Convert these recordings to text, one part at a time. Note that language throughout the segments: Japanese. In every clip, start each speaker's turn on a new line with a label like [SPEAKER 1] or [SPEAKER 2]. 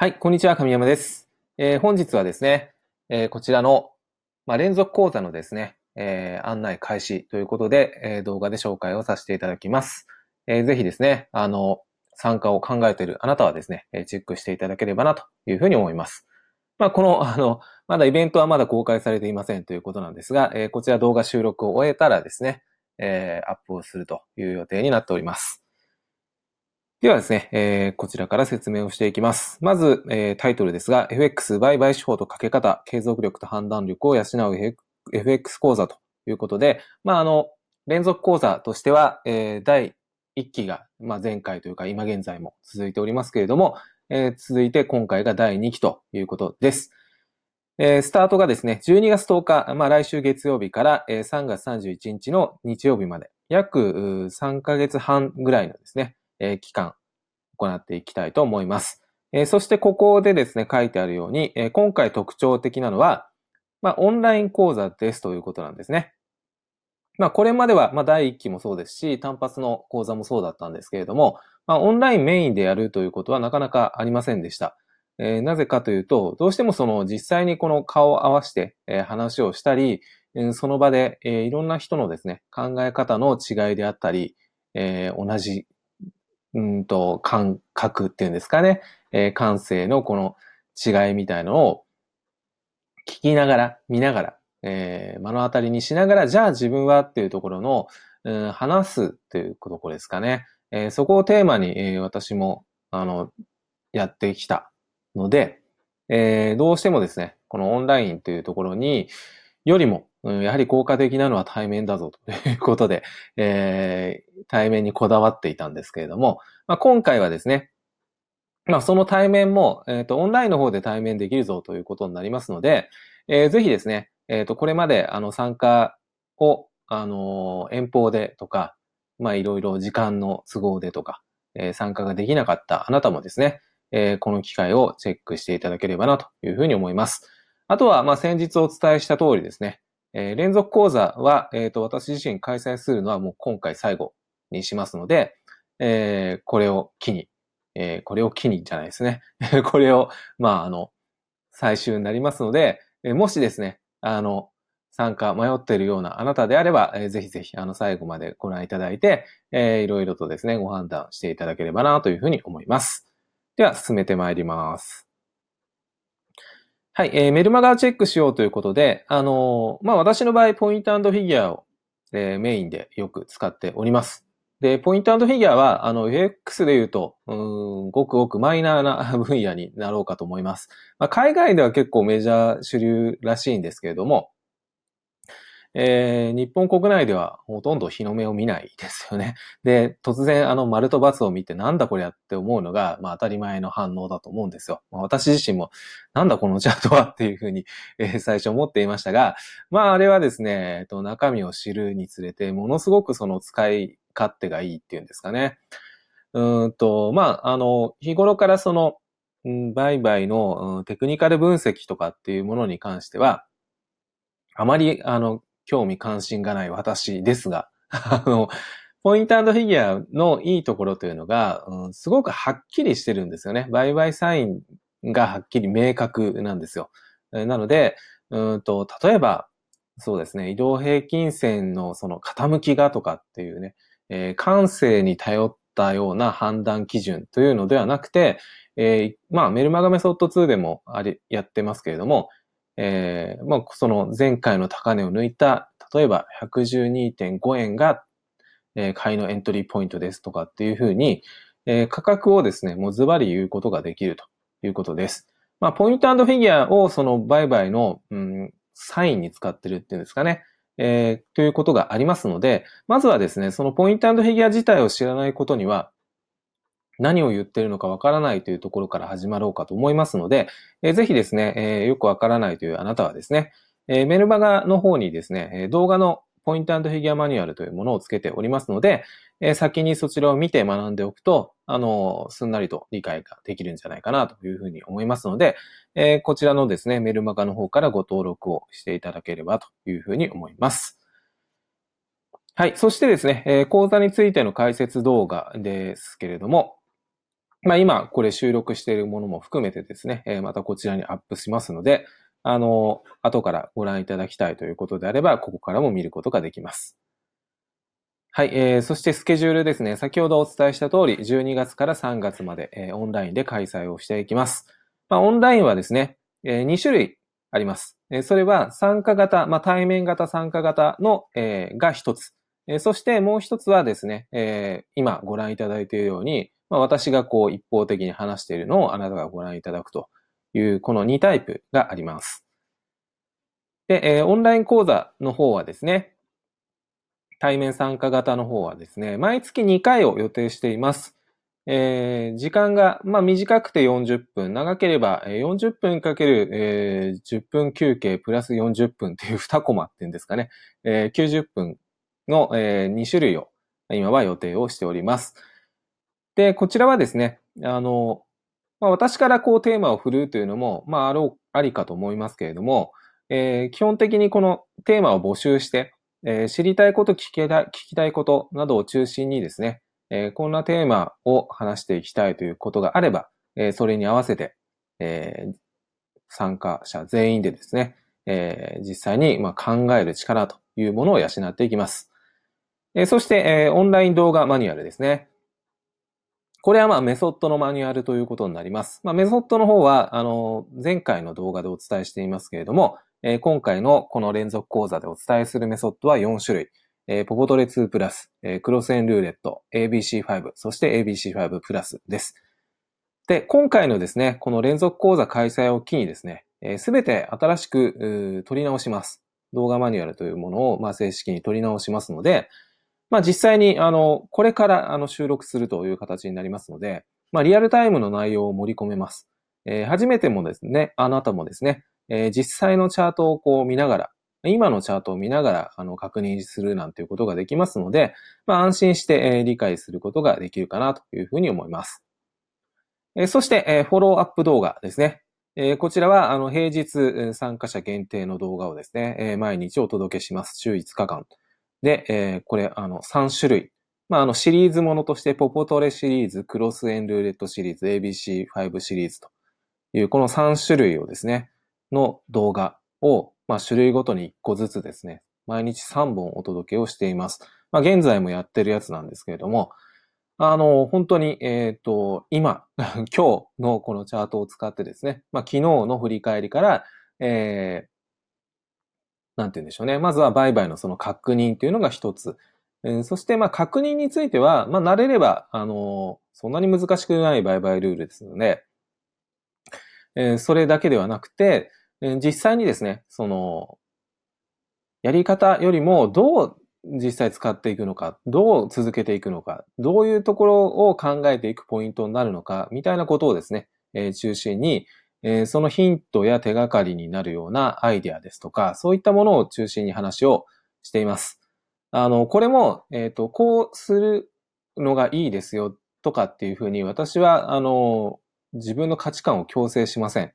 [SPEAKER 1] はい、こんにちは、神山です。えー、本日はですね、えー、こちらの、まあ、連続講座のですね、えー、案内開始ということで、え動画で紹介をさせていただきます。えぜひですね、あの、参加を考えているあなたはですね、えチェックしていただければなというふうに思います。まあ、この、あの、まだイベントはまだ公開されていませんということなんですが、えこちら動画収録を終えたらですね、えアップをするという予定になっております。ではですね、えー、こちらから説明をしていきます。まず、えー、タイトルですが、FX 売買手法とかけ方、継続力と判断力を養う FX 講座ということで、まあ、あの、連続講座としては、えー、第1期が、まあ、前回というか今現在も続いておりますけれども、えー、続いて今回が第2期ということです。えー、スタートがですね、12月10日、まあ、来週月曜日から、えー、3月31日の日曜日まで、約3ヶ月半ぐらいのですね、え、期間行っていきたいと思います。え、そしてここでですね、書いてあるように、え、今回特徴的なのは、まあ、オンライン講座ですということなんですね。まあ、これまでは、まあ、第1期もそうですし、単発の講座もそうだったんですけれども、まあ、オンラインメインでやるということはなかなかありませんでした。えー、なぜかというと、どうしてもその実際にこの顔を合わせて、えー、話をしたり、その場で、えー、いろんな人のですね、考え方の違いであったり、え、同じうんと、感覚っていうんですかね、えー、感性のこの違いみたいのを聞きながら、見ながら、えー、目の当たりにしながら、じゃあ自分はっていうところの、うん、話すっていうところですかね。えー、そこをテーマに、えー、私も、あの、やってきたので、えー、どうしてもですね、このオンラインというところに、よりも、うん、やはり効果的なのは対面だぞということで、えー、対面にこだわっていたんですけれども、まあ、今回はですね、まあ、その対面も、えっ、ー、と、オンラインの方で対面できるぞということになりますので、えー、ぜひですね、えっ、ー、と、これまで、あの、参加を、あの、遠方でとか、まあ、いろいろ時間の都合でとか、え、参加ができなかったあなたもですね、え、この機会をチェックしていただければなというふうに思います。あとは、まあ、先日お伝えした通りですね、えー、連続講座は、えっ、ー、と、私自身開催するのはもう今回最後にしますので、えー、これを機に、えー、これを機にじゃないですね。これを、まあ、あの、最終になりますので、えー、もしですね、あの、参加迷っているようなあなたであれば、えー、ぜひぜひ、あの、最後までご覧いただいて、えー、いろいろとですね、ご判断していただければなというふうに思います。では、進めてまいります。はい、えー、メルマガチェックしようということで、あのー、まあ、私の場合、ポイントフィギュアを、えー、メインでよく使っております。で、ポイントフィギュアは、あの、UX で言うと、うん、ごくごくマイナーな分野になろうかと思います。まあ、海外では結構メジャー主流らしいんですけれども、えー、日本国内ではほとんど日の目を見ないですよね。で、突然あの丸と×を見てなんだこれやって思うのが、まあ当たり前の反応だと思うんですよ。まあ、私自身もなんだこのチャートはっていうふうに、えー、最初思っていましたが、まああれはですね、えっと、中身を知るにつれてものすごくその使い勝手がいいっていうんですかね。うんと、まああの、日頃からその、うん、売買の、うん、テクニカル分析とかっていうものに関しては、あまり、あの、興味関心がない私ですが、あの、ポイントフィギュアのいいところというのが、うん、すごくはっきりしてるんですよね。売買サインがはっきり明確なんですよ。なので、うんと、例えば、そうですね、移動平均線のその傾きがとかっていうね、えー、感性に頼ったような判断基準というのではなくて、えー、まあ、メルマガメソッド2でもあり、やってますけれども、えー、まあ、その前回の高値を抜いた、例えば112.5円が、えー、買いのエントリーポイントですとかっていうふうに、えー、価格をですね、もうズバリ言うことができるということです。まあ、ポイントフィギュアをその売買の、うん、サインに使ってるっていうんですかね。えー、ということがありますので、まずはですね、そのポイントフィギュア自体を知らないことには、何を言ってるのかわからないというところから始まろうかと思いますので、えー、ぜひですね、えー、よくわからないというあなたはですね、えー、メルマガの方にですね、動画のポイントフィギュアマニュアルというものをつけておりますので、え、先にそちらを見て学んでおくと、あの、すんなりと理解ができるんじゃないかなというふうに思いますので、え、こちらのですね、メルマガの方からご登録をしていただければというふうに思います。はい。そしてですね、えー、講座についての解説動画ですけれども、まあ今これ収録しているものも含めてですね、えまたこちらにアップしますので、あの、後からご覧いただきたいということであれば、ここからも見ることができます。はい、えー、そしてスケジュールですね。先ほどお伝えした通り、12月から3月まで、えー、オンラインで開催をしていきます。まあ、オンラインはですね、えー、2種類あります。えー、それは参加型、まあ、対面型参加型の、えー、が一つ。えー、そしてもう一つはですね、えー、今ご覧いただいているように、まあ、私がこう一方的に話しているのをあなたがご覧いただくという、この2タイプがあります。で、えー、オンライン講座の方はですね、対面参加型の方はですね、毎月2回を予定しています。えー、時間が、まあ、短くて40分、長ければ40分かける、えー、10分休憩プラス40分っていう2コマっていうんですかね、えー、90分の、えー、2種類を今は予定をしております。で、こちらはですね、あの、まあ、私からこうテーマを振るうというのも、まあ、あろう、ありかと思いますけれども、えー、基本的にこのテーマを募集して、えー、知りたいこと、聞きた、聞きたいことなどを中心にですね、えー、こんなテーマを話していきたいということがあれば、え、それに合わせて、え、参加者全員でですね、え、実際にま考える力というものを養っていきます。え、そして、え、オンライン動画マニュアルですね。これはまあメソッドのマニュアルということになります。まあ、メソッドの方は、あの、前回の動画でお伝えしていますけれども、えー、今回のこの連続講座でお伝えするメソッドは4種類。えー、ポポトレ2プラス、えー、クロスエンルーレット、ABC5、そして ABC5 プラスです。で、今回のですね、この連続講座開催を機にですね、す、べ、て新しく取り直します。動画マニュアルというものを、まあ、正式に取り直しますので、まあ、実際に、あの、これから、あの、収録するという形になりますので、まあ、リアルタイムの内容を盛り込めます。えー、初めてもですね、あなたもですね、えー、実際のチャートをこう見ながら、今のチャートを見ながらあの確認するなんていうことができますので、まあ、安心して、えー、理解することができるかなというふうに思います。えー、そして、えー、フォローアップ動画ですね。えー、こちらはあの平日参加者限定の動画をですね、えー、毎日お届けします。週5日間。で、えー、これあの3種類。まあ、あのシリーズものとしてポポトレシリーズ、クロスエンルーレットシリーズ、ABC5 シリーズというこの3種類をですね、の動画を、まあ、種類ごとに1個ずつですね、毎日3本お届けをしています。まあ、現在もやってるやつなんですけれども、あの、本当に、えっ、ー、と、今、今日のこのチャートを使ってですね、まあ、昨日の振り返りから、えー、なんて言うんでしょうね。まずは売買のその確認というのが一つ。え、そして、まあ、確認については、まあ、慣れれば、あの、そんなに難しくない売買ルールですので、え、それだけではなくて、え、実際にですね、その、やり方よりもどう実際使っていくのか、どう続けていくのか、どういうところを考えていくポイントになるのか、みたいなことをですね、え、中心に、えー、そのヒントや手がかりになるようなアイデアですとか、そういったものを中心に話をしています。あの、これも、えっ、ー、と、こうするのがいいですよとかっていうふうに私は、あの、自分の価値観を強制しません。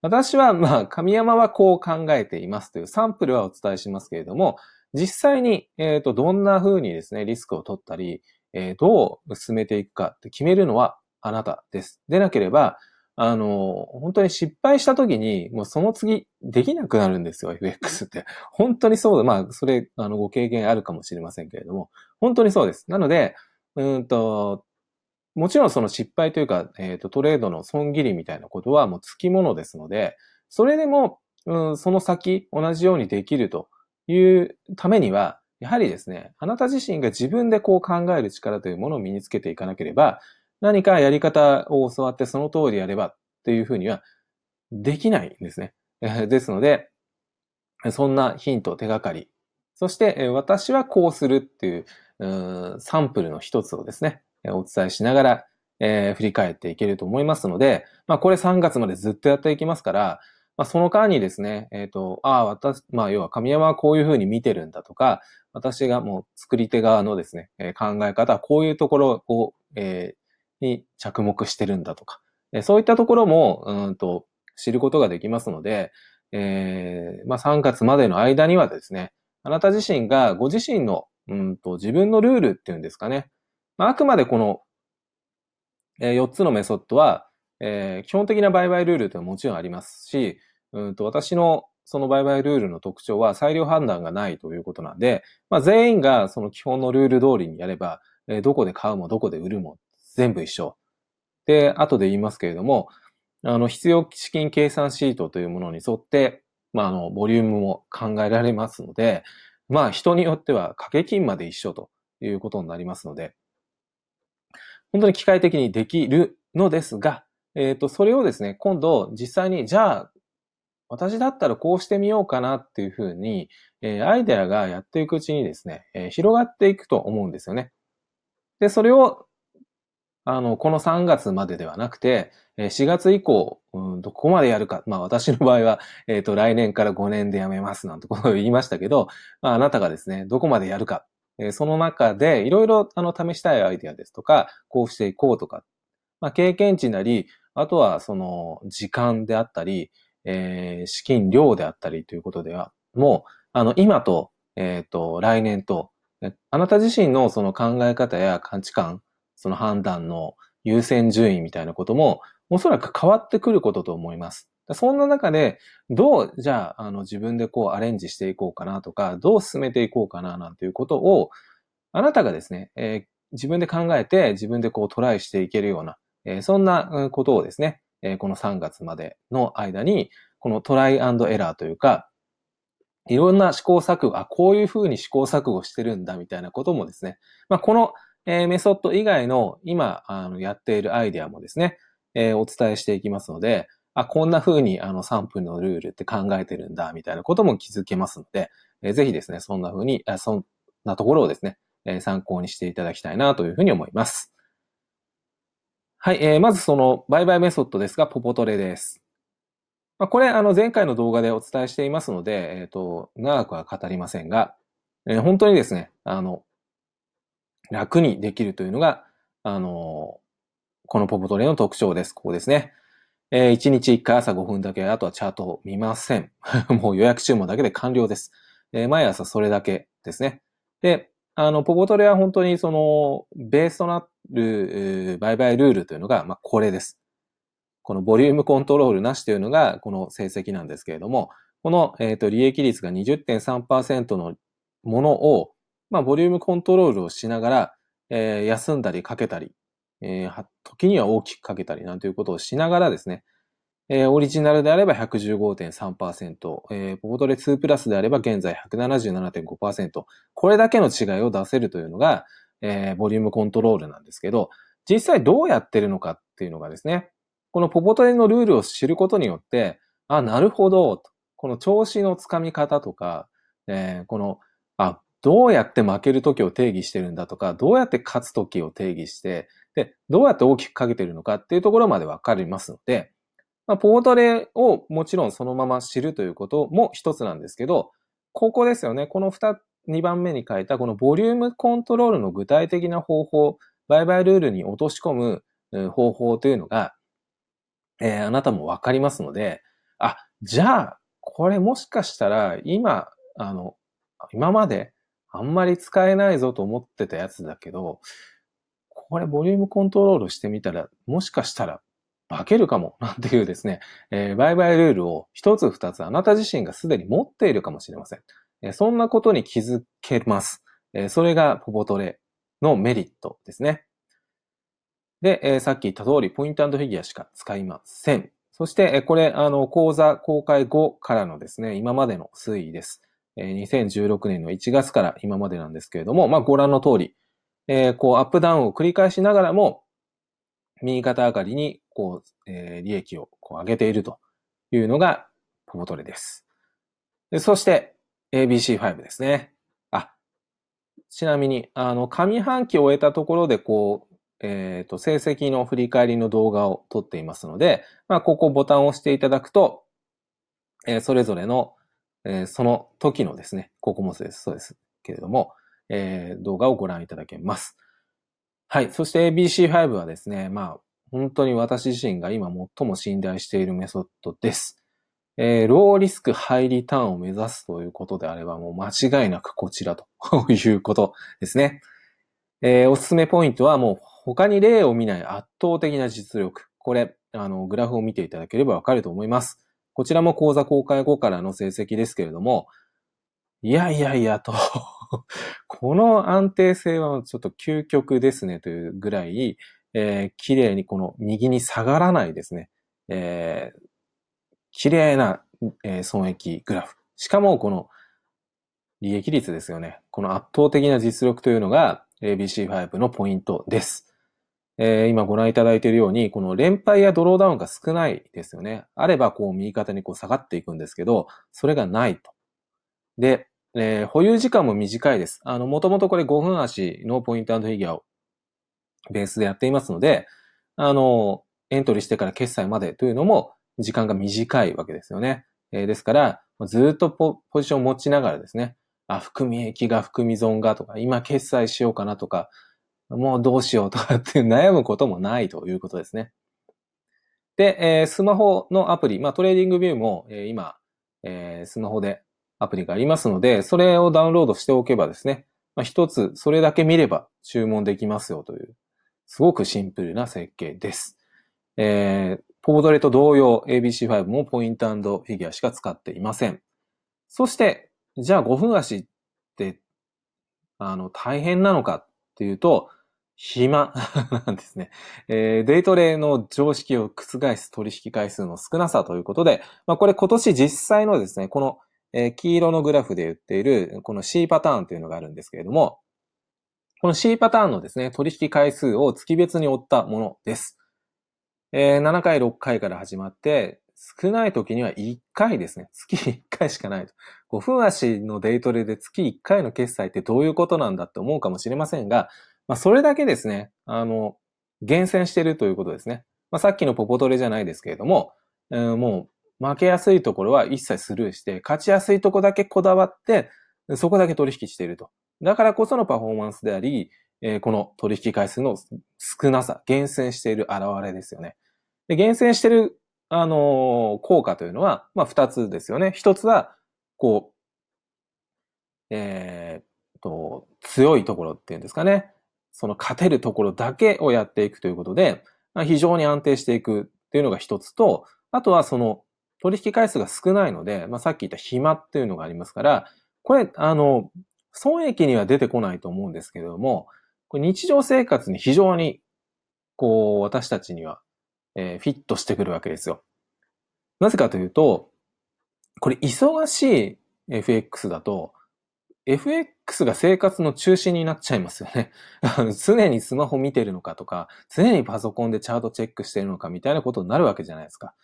[SPEAKER 1] 私は、まあ、神山はこう考えていますというサンプルはお伝えしますけれども、実際に、えっ、ー、と、どんな風にですね、リスクを取ったり、えー、どう進めていくかって決めるのはあなたです。でなければ、あの、本当に失敗した時に、もうその次できなくなるんですよ、FX って。本当にそうだ。まあ、それ、あの、ご経験あるかもしれませんけれども、本当にそうです。なので、うんと、もちろんその失敗というか、えっ、ー、と、トレードの損切りみたいなことはもう付き物ですので、それでも、うん、その先同じようにできるというためには、やはりですね、あなた自身が自分でこう考える力というものを身につけていかなければ、何かやり方を教わってその通りやればっていうふうにはできないんですね。ですので、そんなヒント、手がかり、そして私はこうするっていう、うサンプルの一つをですね、お伝えしながら、えー、振り返っていけると思いますので、まあこれ3月までずっとやっていきますから、まあその間にですね、えっ、ー、と、ああ、私、まあ要は神山はこういうふうに見てるんだとか、私がもう作り手側のですね、考え方はこういうところを、えー、に着目してるんだとか、そういったところも、うんと、知ることができますので、えー、まあ3月までの間にはですね、あなた自身がご自身の、うんと、自分のルールっていうんですかね、まあ、あくまでこの、えー、4つのメソッドは、えー、基本的な売買ルールというのはもちろんありますし、うんと私のその売買ルールの特徴は裁量判断がないということなんで、まあ、全員がその基本のルール通りにやれば、えー、どこで買うもどこで売るも全部一緒。で、後で言いますけれども、あの、必要資金計算シートというものに沿って、まあ、あの、ボリュームも考えられますので、まあ、人によっては掛け金まで一緒ということになりますので、本当に機械的にできるのですが、えっ、ー、と、それをですね、今度実際に、じゃあ、私だったらこうしてみようかなっていうふうに、えー、アイデアがやっていくうちにですね、えー、広がっていくと思うんですよね。で、それを、あの、この3月までではなくて、4月以降、うん、どこまでやるか。まあ私の場合は、えっ、ー、と、来年から5年でやめますなんてことを言いましたけど、まああなたがですね、どこまでやるか。えー、その中で、いろいろ、あの、試したいアイデアですとか、こうしていこうとか、まあ経験値なり、あとはその、時間であったり、えー、資金量であったりということでは、もう、あの、今と、えっ、ー、と、来年と、あなた自身のその考え方や価値観、その判断の優先順位みたいなことも、おそらく変わってくることと思います。そんな中で、どう、じゃあ、あの、自分でこうアレンジしていこうかなとか、どう進めていこうかななんていうことを、あなたがですね、えー、自分で考えて、自分でこうトライしていけるような、えー、そんなことをですね、えー、この3月までの間に、このトライエラーというか、いろんな試行錯誤、あ、こういうふうに試行錯誤してるんだみたいなこともですね、まあ、この、えメソッド以外の今あのやっているアイデアもですね、えー、お伝えしていきますので、あ、こんな風にあの3分のルールって考えてるんだ、みたいなことも気づけますので、えー、ぜひですね、そんな風に、あそんなところをですね、え、参考にしていただきたいなというふうに思います。はい、えー、まずその売買メソッドですが、ポポトレです。まあ、これ、あの、前回の動画でお伝えしていますので、えっ、ー、と、長くは語りませんが、えー、本当にですね、あの、楽にできるというのが、あの、このポポトレの特徴です。ここですね。えー、1日1回朝5分だけ、あとはチャートを見ません。もう予約注文だけで完了です。えー、毎朝それだけですね。で、あの、ポポトレは本当にその、ベースとなる、売買ルールというのが、まあ、これです。このボリュームコントロールなしというのが、この成績なんですけれども、この、えっ、ー、と、利益率が20.3%のものを、まあ、ボリュームコントロールをしながら、えー、休んだりかけたり、えー、時には大きくかけたりなんていうことをしながらですね、えー、オリジナルであれば115.3%、えー、ポポトレ2プラスであれば現在177.5%、これだけの違いを出せるというのが、えー、ボリュームコントロールなんですけど、実際どうやってるのかっていうのがですね、このポポトレのルールを知ることによって、あ、なるほど、この調子のつかみ方とか、えー、この、どうやって負ける時を定義してるんだとか、どうやって勝つ時を定義して、で、どうやって大きくかけてるのかっていうところまでわかりますので、まあ、ポートレをもちろんそのまま知るということも一つなんですけど、ここですよね。この二、二番目に書いたこのボリュームコントロールの具体的な方法、売買ルールに落とし込む方法というのが、えー、あなたもわかりますので、あ、じゃあ、これもしかしたら今、あの、今まであんまり使えないぞと思ってたやつだけど、これボリュームコントロールしてみたら、もしかしたら化けるかも、なんていうですね、えー、売買ルールを一つ二つあなた自身がすでに持っているかもしれません。えー、そんなことに気づけます。えー、それがポポトレのメリットですね。で、えー、さっき言った通り、ポイントフィギュアしか使いません。そして、え、これ、あの、講座公開後からのですね、今までの推移です。え、2016年の1月から今までなんですけれども、まあ、ご覧の通り、えー、こう、アップダウンを繰り返しながらも、右肩上がりに、こう、えー、利益をこう上げているというのが、ポポトレです。でそして、ABC5 ですね。あ、ちなみに、あの、上半期を終えたところで、こう、えっ、ー、と、成績の振り返りの動画を撮っていますので、まあ、ここボタンを押していただくと、えー、それぞれの、えー、その時のですね、ここもそうです、そうですけれども、えー、動画をご覧いただけます。はい。そして ABC5 はですね、まあ、本当に私自身が今最も信頼しているメソッドです。えー、ローリスクハイリターンを目指すということであれば、もう間違いなくこちらと いうことですね。えー、おすすめポイントはもう他に例を見ない圧倒的な実力。これ、あの、グラフを見ていただければわかると思います。こちらも講座公開後からの成績ですけれども、いやいやいやと この安定性はちょっと究極ですねというぐらい、えー、綺麗にこの右に下がらないですね。えー、綺麗な、えー、損益グラフ。しかもこの利益率ですよね。この圧倒的な実力というのが ABC5 のポイントです。えー、今ご覧いただいているように、この連敗やドローダウンが少ないですよね。あればこう右肩にこう下がっていくんですけど、それがないと。で、えー、保有時間も短いです。あの、もともとこれ5分足のポイントフィギュアをベースでやっていますので、あの、エントリーしてから決済までというのも時間が短いわけですよね。えー、ですから、ずっとポジションを持ちながらですね、あ、含み益が含み損がとか、今決済しようかなとか、もうどうしようとかって悩むこともないということですね。で、えー、スマホのアプリ、まあ TradingView も、えー、今、えー、スマホでアプリがありますので、それをダウンロードしておけばですね、まあ、一つそれだけ見れば注文できますよという、すごくシンプルな設計です。えー、ポボドレと同様 ABC5 もポイントフィギュアしか使っていません。そして、じゃあ5分足って、あの、大変なのかっていうと、暇 なんですね。えー、デイトレの常識を覆す取引回数の少なさということで、まあ、これ今年実際のですね、このえー、黄色のグラフで言っている、この C パターンというのがあるんですけれども、この C パターンのですね、取引回数を月別に追ったものです。えー、7回、6回から始まって、少ない時には1回ですね。月1回しかないと。5分足のデイトレで月1回の決済ってどういうことなんだって思うかもしれませんが、まあ、それだけですね、あの、厳選してるということですね。まあ、さっきのポポトレじゃないですけれども、えー、もう負けやすいところは一切スルーして、勝ちやすいとこだけこだわって、そこだけ取引していると。だからこそのパフォーマンスであり、えー、この取引回数の少なさ、厳選している現れですよね。で厳選している、あのー、効果というのは、まあ、二つですよね。一つは、こう、えー、と、強いところっていうんですかね。その勝てるところだけをやっていくということで、ま、非常に安定していくっていうのが一つと、あとはその取引回数が少ないので、まあ、さっき言った暇っていうのがありますから、これ、あの、損益には出てこないと思うんですけれども、これ日常生活に非常に、こう、私たちには、えー、フィットしてくるわけですよ。なぜかというと、これ忙しい FX だと、FX が生活の中心になっちゃいますよね。常にスマホ見てるのかとか、常にパソコンでチャートチェックしてるのかみたいなことになるわけじゃないですか。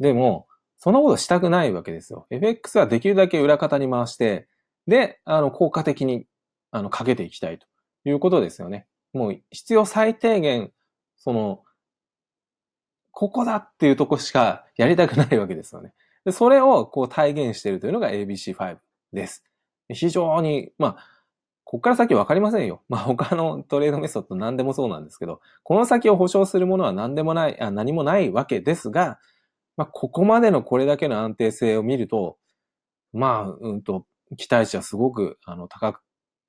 [SPEAKER 1] でも、そんなことしたくないわけですよ。FX はできるだけ裏方に回して、で、あの、効果的に、あの、かけていきたいということですよね。もう必要最低限、その、ここだっていうとこしかやりたくないわけですよね。でそれをこう体現しているというのが ABC5 です。非常に、まあ、ここから先わかりませんよ。まあ他のトレードメソッド何でもそうなんですけど、この先を保証するものは何でもない、あ何もないわけですが、まあ、ここまでのこれだけの安定性を見ると、まあ、うんと、期待値はすごく、あの、高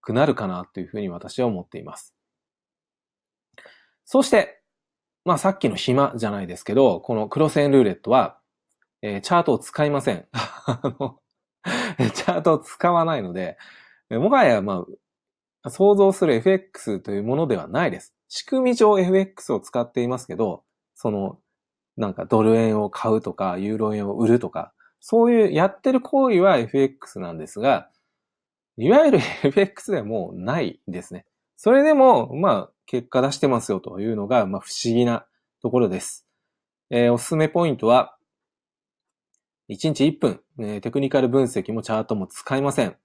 [SPEAKER 1] くなるかなというふうに私は思っています。そして、まあ、さっきの暇じゃないですけど、このクロスエンルーレットは、えー、チャートを使いません。あの、チャートを使わないので、もはや、まあ、想像する FX というものではないです。仕組み上 FX を使っていますけど、そのなんかドル円を買うとか、ユーロ円を売るとか、そういうやってる行為は FX なんですが、いわゆる FX ではもうないですね。それでも、まあ、結果出してますよというのが、まあ、不思議なところです。えー、おすすめポイントは、1日1分、えー、テクニカル分析もチャートも使いません。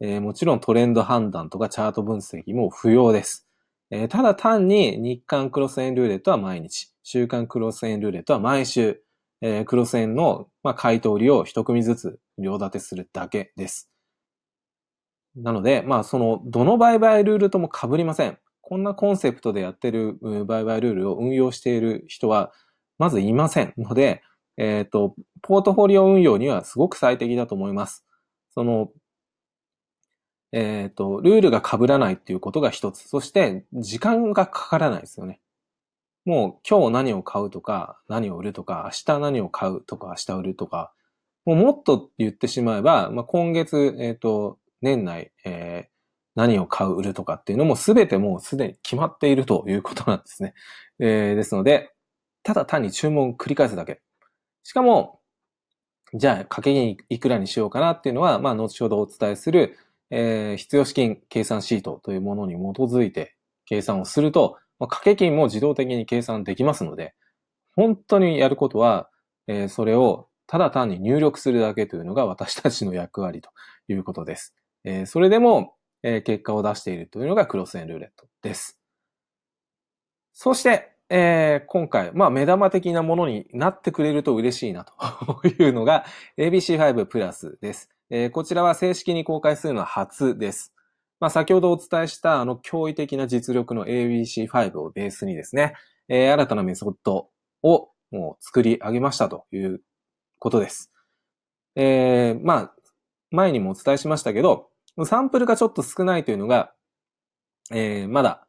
[SPEAKER 1] えー、もちろんトレンド判断とかチャート分析も不要です。えー、ただ単に日韓クロス円ルーレットは毎日、週間クロス円ルーレットは毎週、えー、クロス円の、まあ、買い取りを一組ずつ両立てするだけです。なので、まあ、その、どの売買ルールとも被りません。こんなコンセプトでやってる売買ルールを運用している人は、まずいませんので、えっ、ー、と、ポートフォリオ運用にはすごく最適だと思います。その、えっ、ー、と、ルールが被らないっていうことが一つ。そして、時間がかからないですよね。もう今日何を買うとか、何を売るとか、明日何を買うとか、明日売るとか、もうもっと言ってしまえば、まあ、今月、えっ、ー、と、年内、えー、何を買う、売るとかっていうのも全てもうすでに決まっているということなんですね。えー、ですので、ただ単に注文を繰り返すだけ。しかも、じゃあ、掛け金いくらにしようかなっていうのは、まあ、後ほどお伝えする、えー、必要資金計算シートというものに基づいて計算をすると、まあ、掛け金も自動的に計算できますので、本当にやることは、えー、それをただ単に入力するだけというのが私たちの役割ということです。えー、それでも、えー、結果を出しているというのがクロスエンルーレットです。そして、えー、今回、まあ、目玉的なものになってくれると嬉しいなと いうのが ABC5 プラスです。えー、こちらは正式に公開するのは初です。まあ、先ほどお伝えしたあの驚異的な実力の ABC5 をベースにですね、えー、新たなメソッドをもう作り上げましたということです。えー、まあ、前にもお伝えしましたけど、サンプルがちょっと少ないというのが、えー、まだ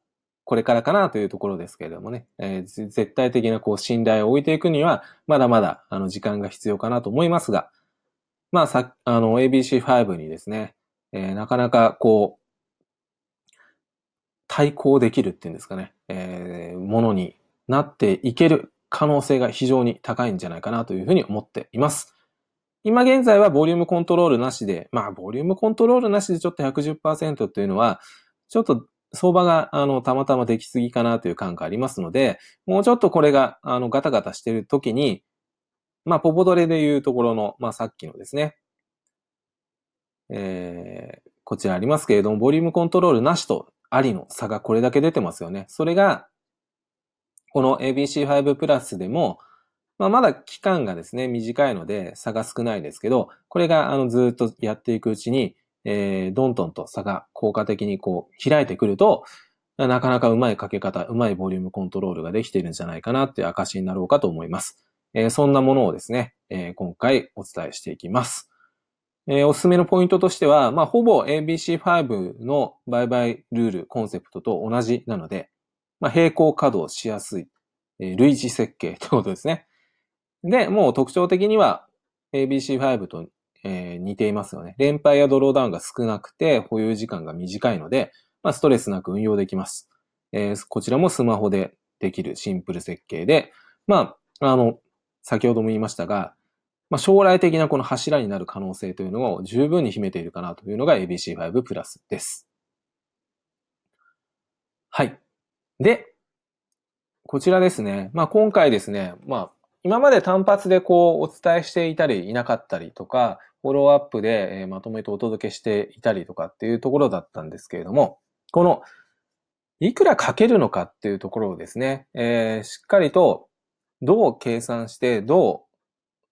[SPEAKER 1] これからかなというところですけれどもね、えー、絶対的なこう信頼を置いていくには、まだまだあの時間が必要かなと思いますが、まあさ、あの ABC5 にですね、えー、なかなかこう、対抗できるっていうんですかね、えー、ものになっていける可能性が非常に高いんじゃないかなというふうに思っています。今現在はボリュームコントロールなしで、まあ、ボリュームコントロールなしでちょっと110%っていうのは、ちょっと相場が、あの、たまたまできすぎかなという感がありますので、もうちょっとこれが、あの、ガタガタしてる時に、まあ、ポポドレでいうところの、まあ、さっきのですね、えー、こちらありますけれども、ボリュームコントロールなしとありの差がこれだけ出てますよね。それが、この ABC5 プラスでも、まあ、まだ期間がですね、短いので差が少ないですけど、これがあのずっとやっていくうちに、えー、どんどんと差が効果的にこう開いてくると、なかなかうまいかけ方、うまいボリュームコントロールができているんじゃないかなっていう証になろうかと思います。えー、そんなものをですね、えー、今回お伝えしていきます。えー、おすすめのポイントとしては、まあ、ほぼ ABC5 の売買ルール、コンセプトと同じなので、まあ、並行稼働しやすい、えー、類似設計ということですね。で、もう特徴的には ABC5 と、えー、似ていますよね。連敗やドローダウンが少なくて保有時間が短いので、まあ、ストレスなく運用できます。えー、こちらもスマホでできるシンプル設計で、まあ、あの、先ほども言いましたが、まあ、将来的なこの柱になる可能性というのを十分に秘めているかなというのが ABC5 プラスです。はい。で、こちらですね。まあ、今回ですね、まあ、今まで単発でこうお伝えしていたりいなかったりとか、フォローアップでまとめてお届けしていたりとかっていうところだったんですけれども、この、いくらかけるのかっていうところをですね、えー、しっかりとどう計算して、ど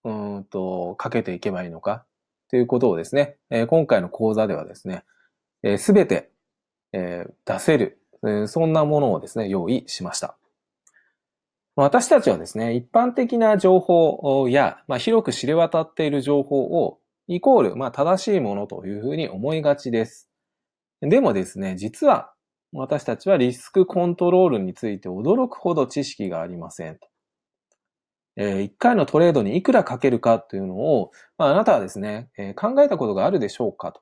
[SPEAKER 1] う、うんと、かけていけばいいのかっていうことをですね、えー、今回の講座ではですね、す、え、べ、て、えー、出せる、えー、そんなものをですね、用意しました。私たちはですね、一般的な情報や、まあ、広く知れ渡っている情報を、イコール、まあ、正しいものというふうに思いがちです。でもですね、実は、私たちはリスクコントロールについて驚くほど知識がありません。えー、1回のトレードにいくらかけるかというのを、まあ、あなたはですね、えー、考えたことがあるでしょうかと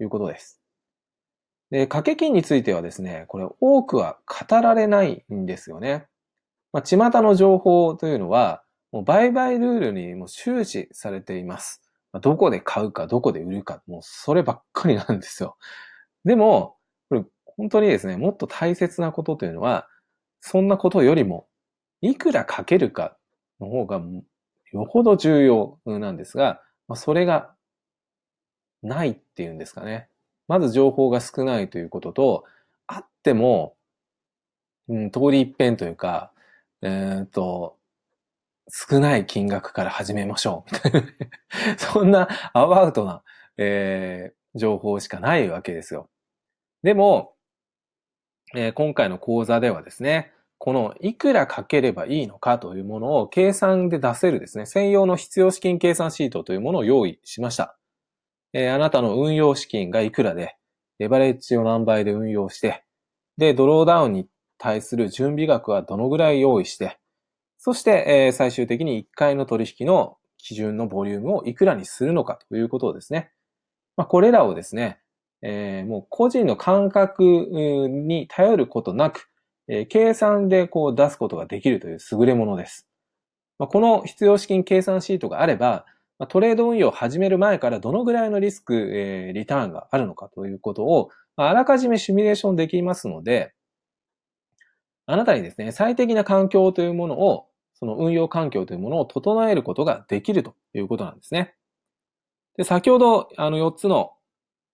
[SPEAKER 1] いうことです。で、掛け金についてはですね、これ多くは語られないんですよね。まあ、巷の情報というのは、もう売買ルールにも終始されています。どこで買うか、どこで売るか、もうそればっかりなんですよ。でも、これ本当にですね、もっと大切なことというのは、そんなことよりも、いくらかけるかの方がよほど重要なんですが、それがないっていうんですかね。まず情報が少ないということと、あっても、うん、通り一遍というか、えっ、と、少ない金額から始めましょう。そんなアバウトな、えー、情報しかないわけですよ。でも、えー、今回の講座ではですね、このいくらかければいいのかというものを計算で出せるですね、専用の必要資金計算シートというものを用意しました。えー、あなたの運用資金がいくらで、レバレッジを何倍で運用して、で、ドローダウンに対する準備額はどのぐらい用意して、そして、え、最終的に1回の取引の基準のボリュームをいくらにするのかということをですね、まあ、これらをですね、えー、もう個人の感覚に頼ることなく、えー、計算でこう出すことができるという優れものです。まあ、この必要資金計算シートがあれば、まあ、トレード運用を始める前からどのぐらいのリスク、えー、リターンがあるのかということを、まあ、あらかじめシミュレーションできますので、あなたにですね、最適な環境というものを、その運用環境というものを整えることができるということなんですね。で、先ほど、あの4つの、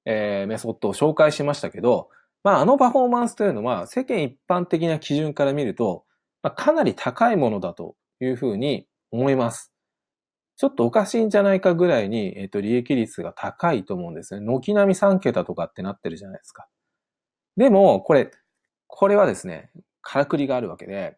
[SPEAKER 1] えー、メソッドを紹介しましたけど、まあ、あのパフォーマンスというのは、世間一般的な基準から見ると、まあ、かなり高いものだというふうに思います。ちょっとおかしいんじゃないかぐらいに、えっ、ー、と、利益率が高いと思うんですね。軒並み3桁とかってなってるじゃないですか。でも、これ、これはですね、からくりがあるわけで、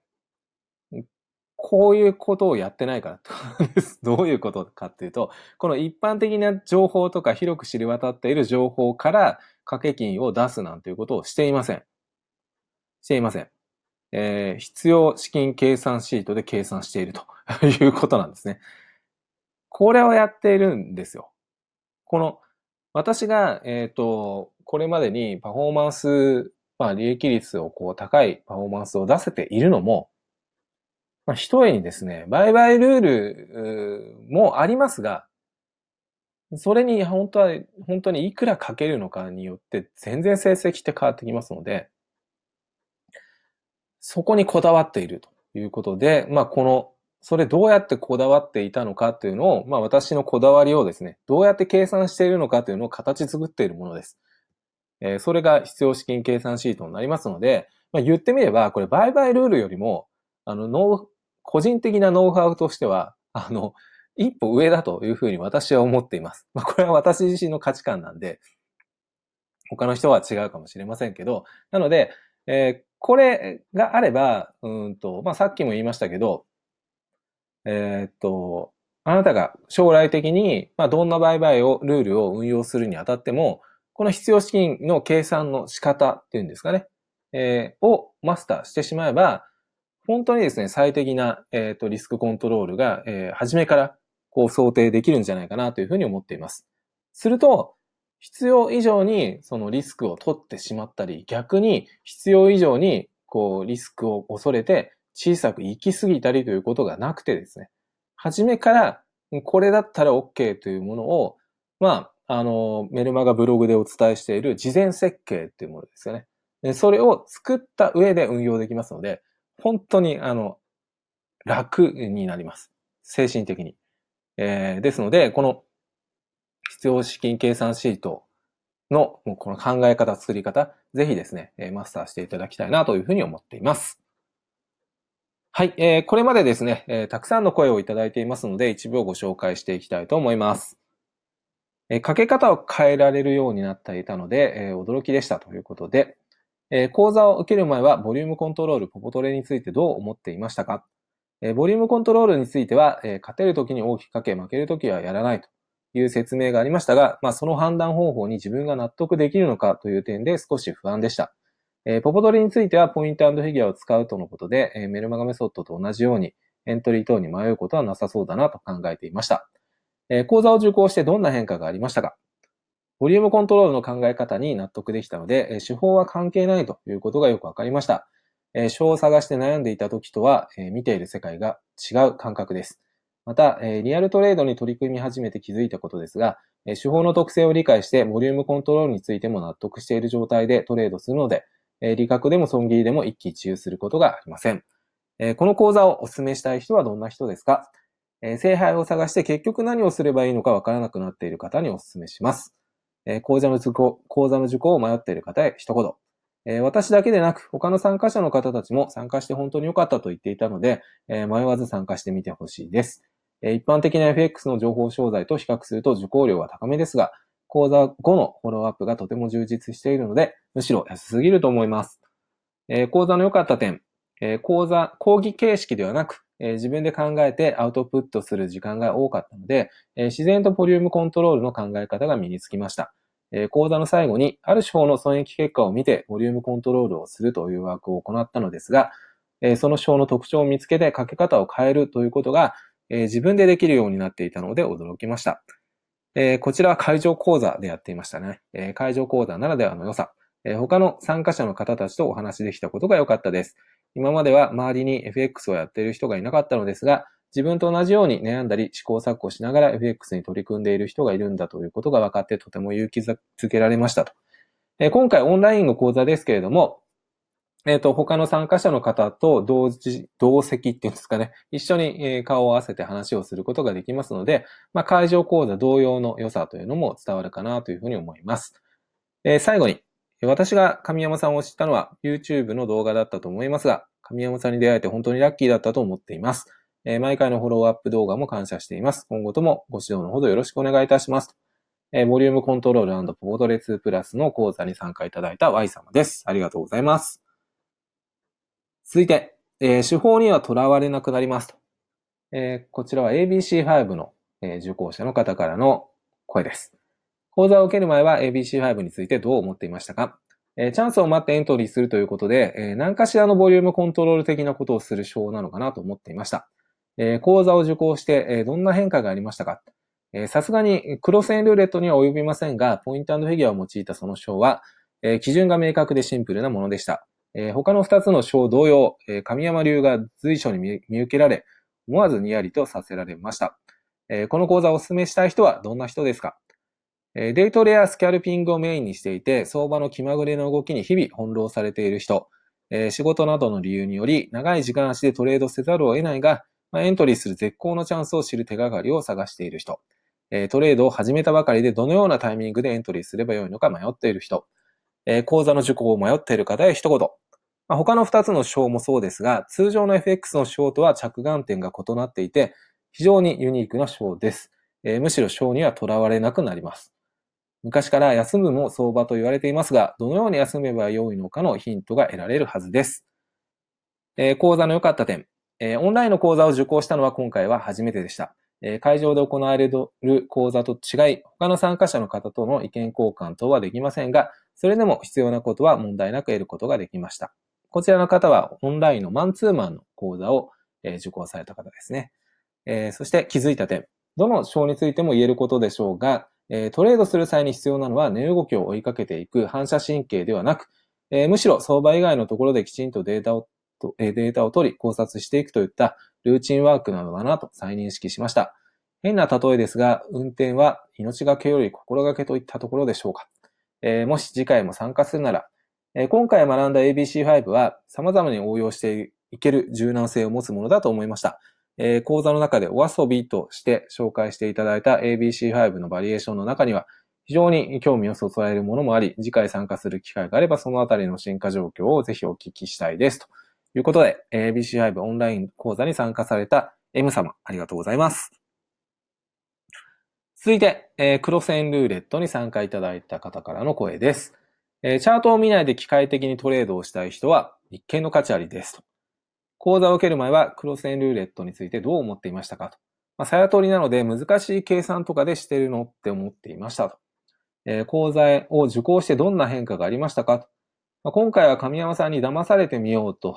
[SPEAKER 1] こういうことをやってないから どういうことかっていうと、この一般的な情報とか広く知り渡っている情報から掛け金を出すなんていうことをしていません。していません。えー、必要資金計算シートで計算しているということなんですね。これをやっているんですよ。この、私が、えっ、ー、と、これまでにパフォーマンス、まあ、利益率をこう高いパフォーマンスを出せているのも、まあ、一重にですね、売買ルールもありますが、それに本当は、本当にいくらかけるのかによって全然成績って変わってきますので、そこにこだわっているということで、まあこの、それどうやってこだわっていたのかっていうのを、まあ私のこだわりをですね、どうやって計算しているのかというのを形作っているものです。えー、それが必要資金計算シートになりますので、まあ言ってみれば、これ売買ルールよりも、あの、ノ個人的なノウハウとしては、あの、一歩上だというふうに私は思っています。まあ、これは私自身の価値観なんで、他の人は違うかもしれませんけど、なので、えー、これがあれば、うんと、まあ、さっきも言いましたけど、えー、っと、あなたが将来的に、まあ、どんな売買を、ルールを運用するにあたっても、この必要資金の計算の仕方っていうんですかね、えー、をマスターしてしまえば、本当にですね、最適な、えっ、ー、と、リスクコントロールが、えー、初めからこう想定できるんじゃないかなというふうに思っています。すると、必要以上にそのリスクを取ってしまったり、逆に必要以上にこうリスクを恐れて小さく行き過ぎたりということがなくてですね、初めからこれだったら OK というものを、まあ、あの、メルマガブログでお伝えしている事前設計っていうものですよね。それを作った上で運用できますので、本当に、あの、楽になります。精神的に。えー、ですので、この必要資金計算シートのこの考え方、作り方、ぜひですね、マスターしていただきたいなというふうに思っています。はい、えー、これまでですね、えー、たくさんの声をいただいていますので、一部をご紹介していきたいと思います。えー、かけ方を変えられるようになっていたので、えー、驚きでしたということで、えー、講座を受ける前はボリュームコントロール、ポポトレについてどう思っていましたか、えー、ボリュームコントロールについては、えー、勝てるときに大きくかけ、負けるときはやらないという説明がありましたが、まあ、その判断方法に自分が納得できるのかという点で少し不安でした。えー、ポポトレについてはポイントフィギュアを使うとのことで、えー、メルマガメソッドと同じようにエントリー等に迷うことはなさそうだなと考えていました。えー、講座を受講してどんな変化がありましたか？ボリュームコントロールの考え方に納得できたので、手法は関係ないということがよくわかりました。書を探して悩んでいた時とは、見ている世界が違う感覚です。また、リアルトレードに取り組み始めて気づいたことですが、手法の特性を理解して、ボリュームコントロールについても納得している状態でトレードするので、利確でも損切りでも一喜一憂することがありません。この講座をお勧めしたい人はどんな人ですか？聖杯を探して結局何をすればいいのかわからなくなっている方にお勧めします。えー、講座の受講、講座の受講を迷っている方へ一言。えー、私だけでなく、他の参加者の方たちも参加して本当に良かったと言っていたので、えー、迷わず参加してみてほしいです。え一般的な FX の情報商材と比較すると受講料は高めですが、講座後のフォローアップがとても充実しているので、むしろ安すぎると思います。え講座の良かった点、え講座、講義形式ではなく、え自分で考えてアウトプットする時間が多かったので、え自然とボリュームコントロールの考え方が身につきました。えー、講座の最後に、ある手法の損益結果を見て、ボリュームコントロールをするというワークを行ったのですが、えー、その手法の特徴を見つけて、かけ方を変えるということが、えー、自分でできるようになっていたので驚きました。えー、こちらは会場講座でやっていましたね。えー、会場講座ならではの良さ、えー、他の参加者の方たちとお話しできたことが良かったです。今までは周りに FX をやっている人がいなかったのですが、自分と同じように悩んだり試行錯誤しながら FX に取り組んでいる人がいるんだということが分かってとても勇気づけられましたと。えー、今回オンラインの講座ですけれども、えっ、ー、と、他の参加者の方と同時、同席っていうんですかね、一緒に顔を合わせて話をすることができますので、まあ、会場講座同様の良さというのも伝わるかなというふうに思います。えー、最後に、私が神山さんを知ったのは YouTube の動画だったと思いますが、神山さんに出会えて本当にラッキーだったと思っています。えー、毎回のフォローアップ動画も感謝しています。今後ともご指導のほどよろしくお願いいたします。えー、ボリュームコントロールポートレ2プラスの講座に参加いただいた Y 様です。ありがとうございます。続いて、えー、手法にはとらわれなくなりますと。えー、こちらは ABC5 の、え、受講者の方からの声です。講座を受ける前は ABC5 についてどう思っていましたか、え、チャンスを待ってエントリーするということで、え、何かしらのボリュームコントロール的なことをする手法なのかなと思っていました。え、講座を受講して、え、どんな変化がありましたか？さすがにクロスエンルーレットには及びませんが、ポイントフィギュアを用いたその章は、え、基準が明確でシンプルなものでした。え、他の二つの章同様、え、神山流が随所に見受けられ、思わずにやりとさせられました。え、この講座をお勧めしたい人はどんな人ですか？デイトレやスキャルピングをメインにしていて、相場の気まぐれの動きに日々翻弄されている人、仕事などの理由により長い時間足でトレードせざるを得ないが、エントリーする絶好のチャンスを知る手がかりを探している人、トレードを始めたばかりでどのようなタイミングでエントリーすればよいのか迷っている人、講座の受講を迷っている方へ一言、まあ、他の2つの章もそうですが、通常の FX の章とは着眼点が異なっていて、非常にユニークな章です。えー、むしろ章にはとらわれなくなります。昔から休むも相場と言われていますが、どのように休めばよいのかのヒントが得られるはずです。えー、講座の良かった点、えー、オンラインの講座を受講したのは今回は初めてでした。えー、会場で行われる講座と違い、他の参加者の方との意見交換等はできませんが、それでも必要なことは問題なく得ることができました。こちらの方はオンラインのマンツーマンの講座を、え受講された方ですね。えー、そして気づいた点。どの章についても言えることでしょうが、え、トレードする際に必要なのは値動きを追いかけていく反射神経ではなく、え、むしろ相場以外のところできちんとデータをデータを取り考察していくといったルーチンワークなのだなと再認識しました。変な例えですが、運転は命がけより心がけといったところでしょうか。えー、もし次回も参加するならえ、今回学んだ ABC5 は様々に応用していける柔軟性を持つものだと思いました。え講座の中でお遊びとして紹介していただいた ABC5 のバリエーションの中には非常に興味をそそられるものもあり、次回参加する機会があればそのあたりの進化状況をぜひお聞きしたいです。ということで、ABC5 オンライン講座に参加された M 様、ありがとうございます。続いて、クロスエンルーレットに参加いただいた方からの声です。えー、チャートを見ないで機械的にトレードをしたい人は一見の価値ありですと。講座を受ける前はクロスエンルーレットについてどう思っていましたかと。まあ、さやとりなので難しい計算とかでしてるのって思っていましたと。えー、講座を受講してどんな変化がありましたかと。まあ、今回は神山さんに騙されてみようと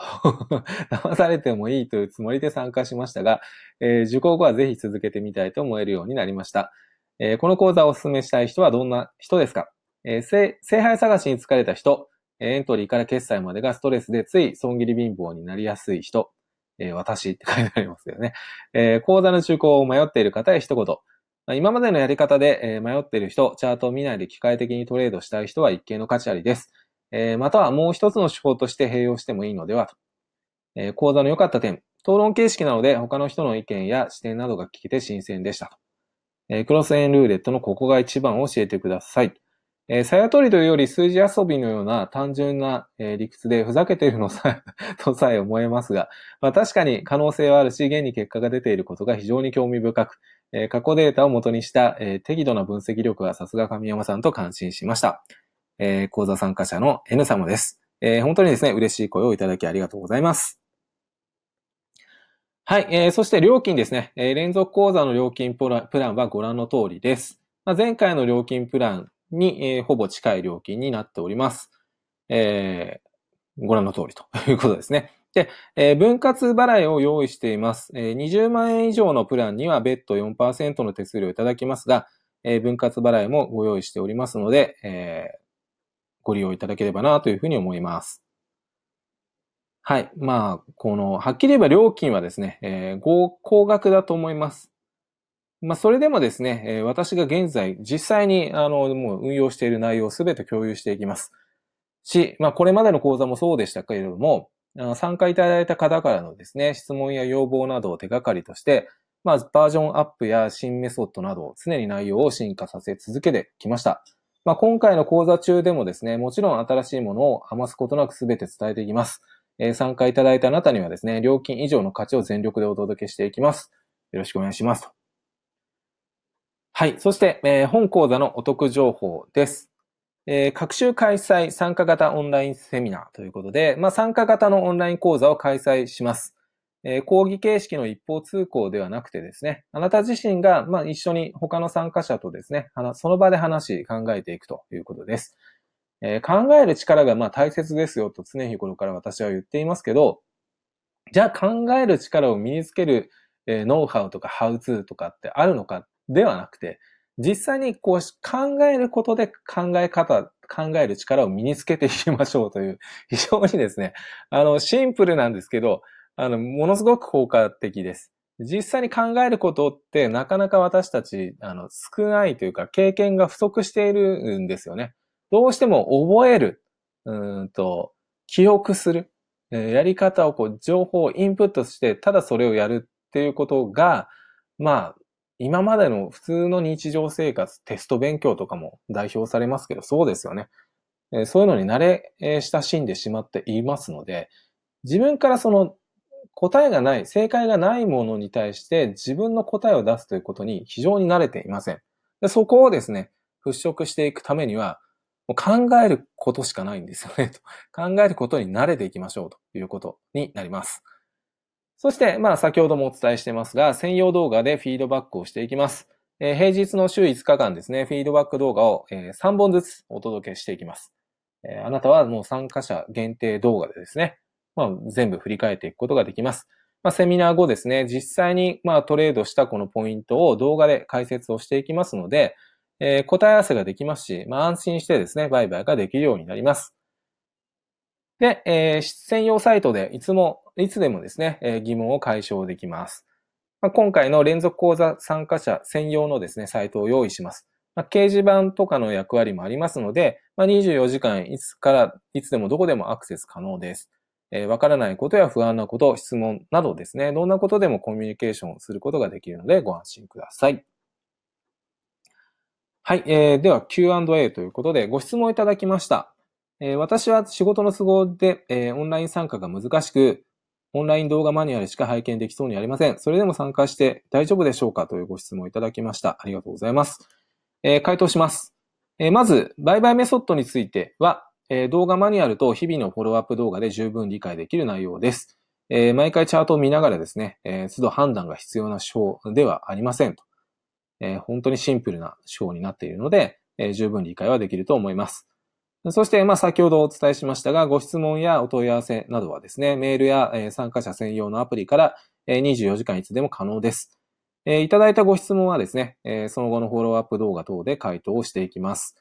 [SPEAKER 1] 騙されてもいいというつもりで参加しましたが、えー、受講後はぜひ続けてみたいと思えるようになりました。えー、この講座をお勧めしたい人はどんな人ですか？えー、聖杯探しに疲れた人、エントリーから決済までがストレスでつい損切り貧乏になりやすい人、えー、私って書いてありますよね。えー、講座の中古を迷っている方へ一言。今までのやり方で、迷っている人、チャートを見ないで機械的にトレードしたい人は一見の価値ありです。えまたはもう一つの手法として併用してもいいのではと。え講座の良かった点、討論形式なので他の人の意見や視点などが聞けて新鮮でしたと。えクロスエンルーレットのここが一番教えてください。えー、さやとりというより数字遊びのような単純な、えー、理屈でふざけているのさ とさえ思えますが、まあ、確かに可能性はあるし、現に結果が出ていることが非常に興味深く、えー、過去データを元にした、えー、適度な分析力はさすが神山さんと感心しました。えー、講座参加者の N 様です。えー、本当にですね、嬉しい声をいただきありがとうございます。はい、えー、そして料金ですね。えー、連続講座の料金プランはご覧の通りです。まあ、前回の料金プランに、えー、ほぼ近い料金になっております。えー、ご覧の通りということですね。で、えー、分割払いを用意しています。えー、20万円以上のプランには別途4%の手数料をいただきますが、えー、分割払いもご用意しておりますので、えー、ご利用いただければなというふうに思います。はい。まあ、この、はっきり言えば料金はですね、えー、高額だと思います。まあ、それでもですね、え、私が現在、実際に、あの、もう運用している内容をすべて共有していきます。し、まあ、これまでの講座もそうでしたけれども、参加いただいた方からのですね、質問や要望などを手がかりとして、まあ、バージョンアップや新メソッドなど、常に内容を進化させ続けてきました。まあ、今回の講座中でもですね、もちろん新しいものを余すことなくすべて伝えていきます。えー、参加いただいたあなたにはですね、料金以上の価値を全力でお届けしていきます。よろしくお願いします。はい。そして、えー、本講座のお得情報です。えー、各週開催参加型オンラインセミナーということで、まあ、参加型のオンライン講座を開催します。えー、講義形式の一方通行ではなくてですね、あなた自身が、まあ、一緒に他の参加者とですね、その場で話、考えていくということです。えー、考える力がまあ大切ですよと常日頃から私は言っていますけど、じゃあ考える力を身につける、えー、ノウハウとかハウツーとかってあるのかではなくて、実際にこう考えることで考え方、考える力を身につけていきましょうという、非常にですね、あの、シンプルなんですけど、あの、ものすごく効果的です。実際に考えることってなかなか私たち、あの、少ないというか、経験が不足しているんですよね。どうしても覚える、うんと、記憶する、やり方をこう、情報をインプットして、ただそれをやるっていうことが、まあ、今までの普通の日常生活、テスト勉強とかも代表されますけど、そうですよね。そういうのに慣れ親しんでしまっていますので、自分からその答えがない、正解がないものに対して自分の答えを出すということに非常に慣れていません。でそこをですね、払拭していくためには、もう考えることしかないんですよね。考えることに慣れていきましょうということになります。そして、まあ先ほどもお伝えしてますが、専用動画でフィードバックをしていきます。えー、平日の週5日間ですね、フィードバック動画を、えー、3本ずつお届けしていきます。えー、あなたはもう参加者限定動画でですね、まあ、全部振り返っていくことができます。まあ、セミナー後ですね、実際にまあトレードしたこのポイントを動画で解説をしていきますので、えー、答え合わせができますし、まあ、安心してですね、売買ができるようになります。で、えー、専用サイトでいつも、いつでもですね、えー、疑問を解消できます。まあ、今回の連続講座参加者専用のですね、サイトを用意します。まあ、掲示板とかの役割もありますので、まあ、24時間いつから、いつでもどこでもアクセス可能です。えー、わからないことや不安なこと、質問などですね、どんなことでもコミュニケーションすることができるのでご安心ください。はい。えー、では Q&A ということでご質問いただきました。え、私は仕事の都合で、え、オンライン参加が難しく、オンライン動画マニュアルしか拝見できそうにありません。それでも参加して大丈夫でしょうか？というご質問をいただきました。ありがとうございます。えー、回答します。えー、まず、売買メソッドについては、えー、動画マニュアルと日々のフォローアップ動画で十分理解できる内容です。え、毎回チャートを見ながらですね、え、都度判断が必要な章ではありませんと。え、本当にシンプルな手法になっているので、え、十分理解はできると思います。そして、まあ、先ほどお伝えしましたが、ご質問やお問い合わせなどはですね、メールや、え、参加者専用のアプリから、え、24時間いつでも可能です。え、いただいたご質問はですね、え、その後のフォローアップ動画等で回答をしていきます。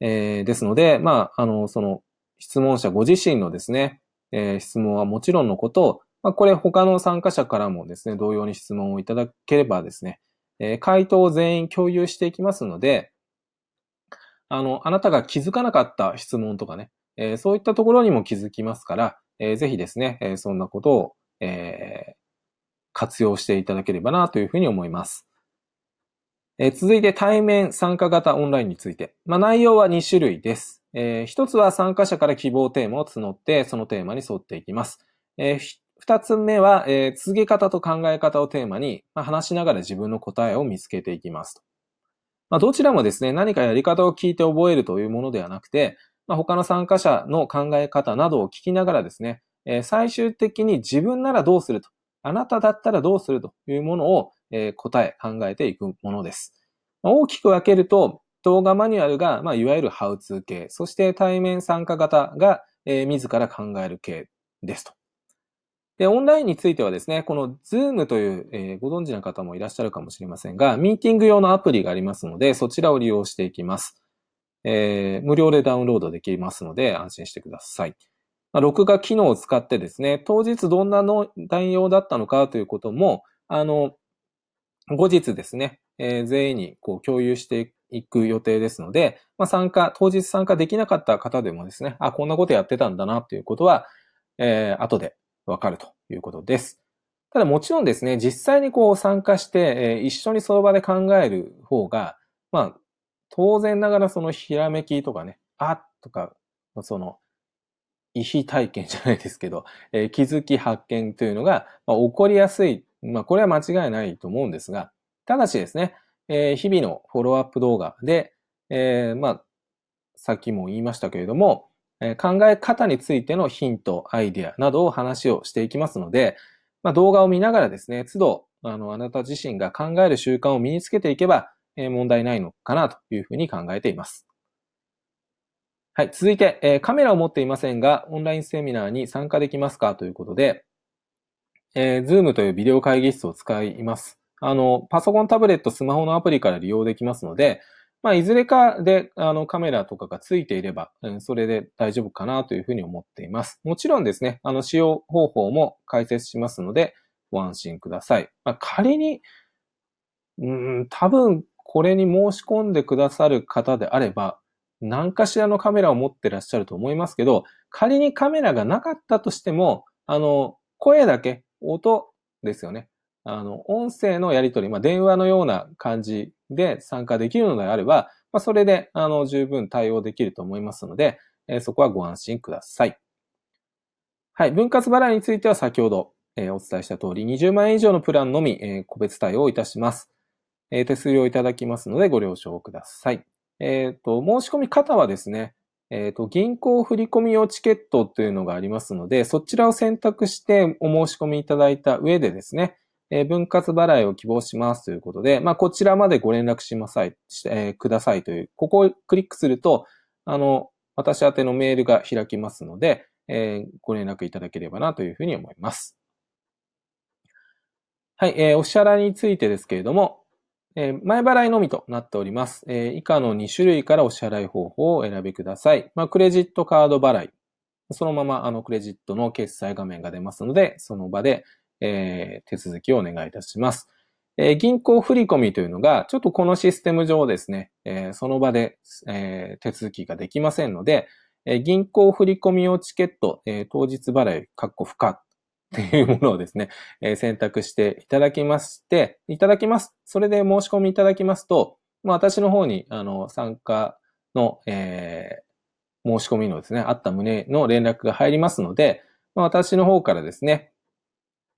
[SPEAKER 1] え、ですので、まあ、あの、その質問者ご自身のですね、え、質問はもちろんのこと、まあ、これ他の参加者からもですね、同様に質問をいただければですね、え、回答を全員共有していきますので、あの、あなたが気づかなかった質問とかね、えー、そういったところにも気づきますから、えー、ぜひですね、えー、そんなことを、えー、活用していただければなというふうに思います。え、続いて対面参加型オンラインについて。まあ、内容は2種類です。えー、一つは参加者から希望テーマを募って、そのテーマに沿っていきます。えー、二つ目は、えー、続け方と考え方をテーマに、まあ、話しながら自分の答えを見つけていきます。まあ、どちらもですね、何かやり方を聞いて覚えるというものではなくて、まあ、他の参加者の考え方などを聞きながらですね、え、最終的に自分ならどうすると、あなただったらどうするというものを、え、答え、考えていくものです。まあ、大きく分けると、動画マニュアルが、まあ、いわゆるハウツー系、そして対面参加型が、えー、自ら考える系ですと。で、オンラインについてはですね、この Zoom という、えー、ご存知の方もいらっしゃるかもしれませんが、ミーティング用のアプリがありますので、そちらを利用していきます。えー、無料でダウンロードできますので、安心してください。まあ、録画機能を使ってですね、当日どんなの内容だったのかということも、あの、後日ですね、えー、全員にこう共有していく予定ですので、まあ、参加、当日参加できなかった方でもですね、あ、こんなことやってたんだなということは、えー、後でわかるということです。ただもちろんですね、実際にこう参加して、え、一緒にその場で考える方が、まあ、当然ながらそのひらめきとかね、あっとか、その、意思体験じゃないですけど、えー、気づき発見というのが、まあ、起こりやすい。まあ、これは間違いないと思うんですが、ただしですね、えー、日々のフォローアップ動画で、えー、まあ、さっきも言いましたけれども、え考え方についてのヒント、アイデアなどを話をしていきますので、まあ、動画を見ながらですね、都度、あの、あなた自身が考える習慣を身につけていけば、え、問題ないのかなというふうに考えています。はい。続いて、え、カメラを持っていませんが、オンラインセミナーに参加できますかということで、えー、Zoom というビデオ会議室を使います。あの、パソコン、タブレット、スマホのアプリから利用できますので、まあ、いずれかで、あの、カメラとかがついていれば、うん、それで大丈夫かなというふうに思っています。もちろんですね、あの、使用方法も解説しますので、ご安心ください。まあ、仮に、うん、多分、これに申し込んでくださる方であれば、何かしらのカメラを持ってらっしゃると思いますけど、仮にカメラがなかったとしても、あの、声だけ、音ですよね。あの、音声のやり取り、まあ、電話のような感じで参加できるのであれば、まあ、それで、あの、十分対応できると思いますので、えー、そこはご安心ください。はい。分割払いについては先ほど、えー、お伝えした通り、20万円以上のプランのみ、えー、個別対応いたします。え手数料いただきますのでご了承ください。えっ、と、申し込み方はですね、えっ、と、銀行振込用チケットというのがありますので、そちらを選択してお申し込みいただいた上でですね、え分割払いを希望しますということで、まあ、こちらまでご連絡しますえー、くださいという、ここをクリックすると、あの、私宛のメールが開きますので、えー、ご連絡いただければなというふうに思います。はい、えー、お支払いについてですけれども、えー、前払いのみとなっております。えー、以下の2種類からお支払い方法をお選びください。まあ、クレジットカード払い。そのままあのクレジットの決済画面が出ますので、その場でえー、手続きをお願いいたします。えー、銀行振込というのが、ちょっとこのシステム上ですね、えー、その場で、え手続きができませんので、え銀行振込用チケット、え当日払い、括弧不可っていうものをですね、え選択していただきまして、いただきます。それで申し込みいただきますと、まあ、私の方に、あの、参加の、えー、申し込みのですね、あった旨の連絡が入りますので、まあ、私の方からですね、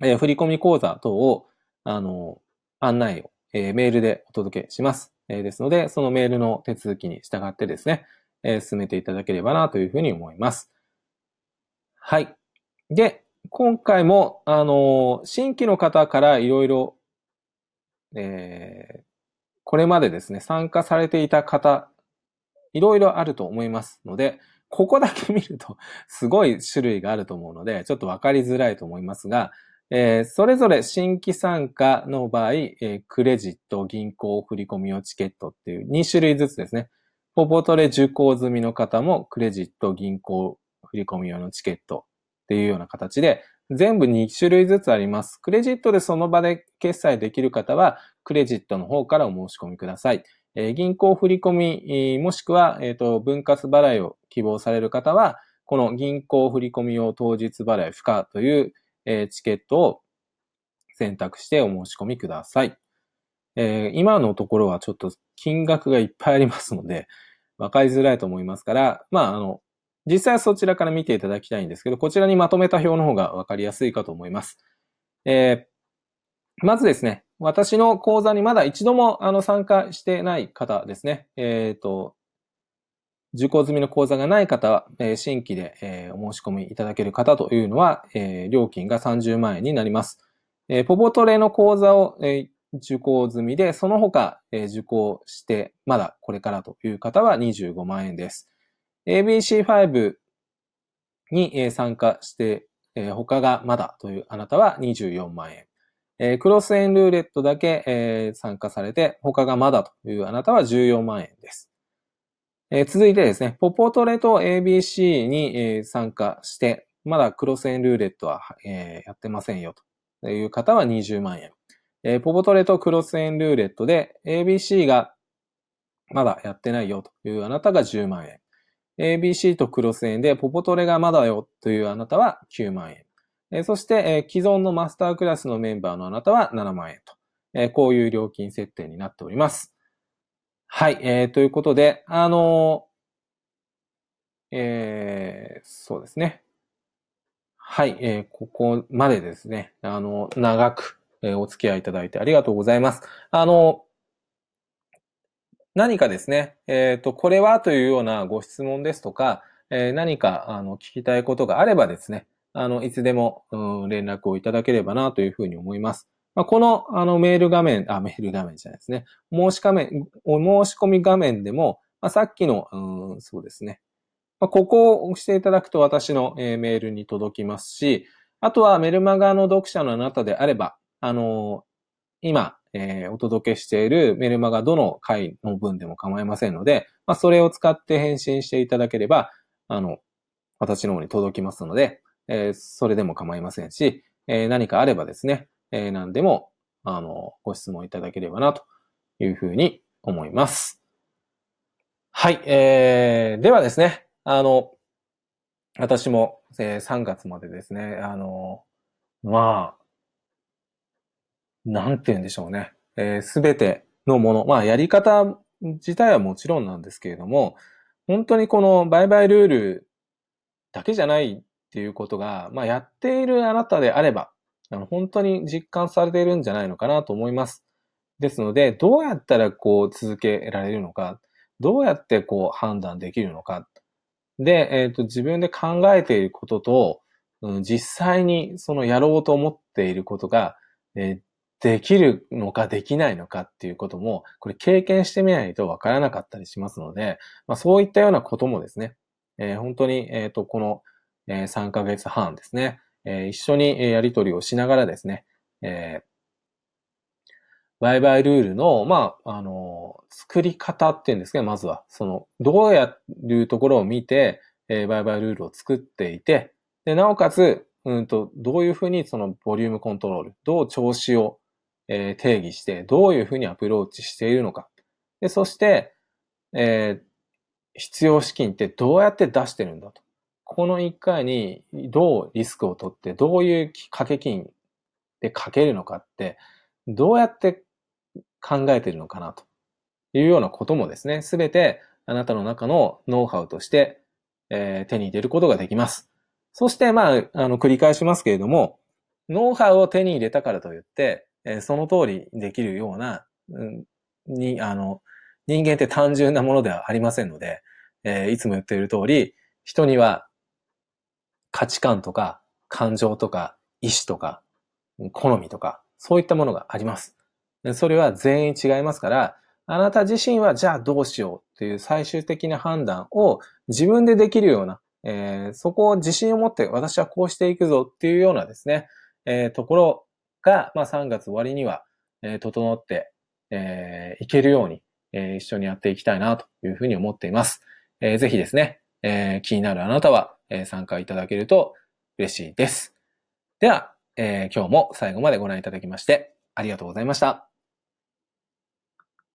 [SPEAKER 1] えー、振込口座等を、あの、案内を、えー、メールでお届けします。えー、ですので、そのメールの手続きに従ってですね、えー、進めていただければなというふうに思います。はい。で、今回も、あの、新規の方からいろいろ、えー、これまでですね、参加されていた方、いろいろあると思いますので、ここだけ見ると、すごい種類があると思うので、ちょっとわかりづらいと思いますが、えー、それぞれ新規参加の場合、えー、クレジット、銀行振込用チケットっていう2種類ずつですね。ポポトレ受講済みの方もクレジット、銀行振込用のチケットっていうような形で、全部2種類ずつあります。クレジットでその場で決済できる方は、クレジットの方からお申し込みください。えー、銀行振込、もしくは、えっ、ー、と、分割払いを希望される方は、この銀行振込用当日払い不可というえチケットを選択してお申し込みください。えー、今のところはちょっと金額がいっぱいありますので、わかりづらいと思いますから、まあ、あの、実際はそちらから見ていただきたいんですけど、こちらにまとめた表の方がわかりやすいかと思います。えー、まずですね、私の講座にまだ一度もあの参加してない方ですね。えっ、ー、と、受講済みの講座がない方は、え新規で、えお申し込みいただける方というのは、え料金が30万円になります。えポポトレの講座を、え受講済みで、その他、えー、受講して、まだこれからという方は25万円です。ABC5 に参加して、えー、他がまだというあなたは24万円。えー、クロスエンルーレットだけ、えー、参加されて、他がまだというあなたは14万円です。えー、続いてですね、ポポトレと ABC に、えー、参加して、まだクロスエンルーレットは、えー、やってませんよという方は20万円。えー、ポポトレとクロスエンルーレットで ABC がまだやってないよというあなたが10万円。ABC とクロスエンでポポトレがまだよというあなたは9万円。えそして、え既存のマスタークラスのメンバーのあなたは7万円と、えこういう料金設定になっております。はい、えー、ということで、あのえー、そうですね。はい、えー、ここまでですね、あの、長く、え、お付き合いいただいてありがとうございます。あの、何かですね、えっ、と、これはというようなご質問ですとか、え、何か、あの、聞きたいことがあればですね、あの、いつでも、うん、連絡をいただければなというふうに思います。まあ、この、あの、メール画面、あ、メール画面じゃないですね。申し面、お申し込み画面でも、まあ、さっきの、うん、そうですね。まあ、ここを押していただくと私の、えー、メールに届きますし、あとはメルマガの読者のあなたであれば、あのー、今、えー、お届けしているメルマガどの回の分でも構いませんので、まあ、それを使って返信していただければ、あの、私の方に届きますので、えー、それでも構いませんし、えー、何かあればですね、えー、何でも、あの、ご質問いただければな、というふうに思います。はい、えー、ではですね、あの、私も、えー、3月までですね、あの、まあ、なんて言うんでしょうね。す、べ、てのもの、まあ、やり方自体はもちろんなんですけれども、本当にこの売買ルールだけじゃないっていうことが、まあ、やっているあなたであれば、あの本当に実感されているんじゃないのかなと思います。ですので、どうやったらこう続けられるのか、どうやってこう判断できるのか。で、えっ、ー、と、自分で考えていることと、うん、実際にそのやろうと思っていることが、えー、できるのかできないのかっていうことも、これ経験してみないとわからなかったりしますので、まあ、そういったようなこともですね、えー、本当に、えっ、と、この、え、3ヶ月半ですね、えー、一緒にやり取りをしながらですね、えー、売買ルールの、まあ、あの、作り方っていうんですね、まずは。その、どうやるところを見て、えー、売買ルールを作っていて、で、なおかつ、うんと、どういうふうにそのボリュームコントロール、どう調子をえー、定義して、どういうふうにアプローチしているのか。で、そして、えー、必要資金ってどうやって出してるんだと。この1回にどうリスクを取って、どういう掛け金でかけるのかって、どうやって考えてるのかなというようなこともですね、すべてあなたの中のノウハウとして、えー、手に入れることができます。そして、まあ、あの、繰り返しますけれども、ノウハウを手に入れたからといって、えー、その通りできるような、うん、に、あの、人間って単純なものではありませんので、えー、いつも言っている通り、人には価値観とか感情とか意志とか好みとか、そういったものがあります。それは全員違いますから、あなた自身はじゃあどうしようという最終的な判断を自分でできるような、えー、そこを自信を持って私はこうしていくぞっていうようなですね、えー、ところが、まあ、3月終わりには、えー、整って、え、いけるように、え、一緒にやっていきたいなというふうに思っています。え、ぜひですね、え、気になるあなたは、え、参加いただけると嬉しいです。では、えー、今日も最後までご覧いただきましてありがとうございました。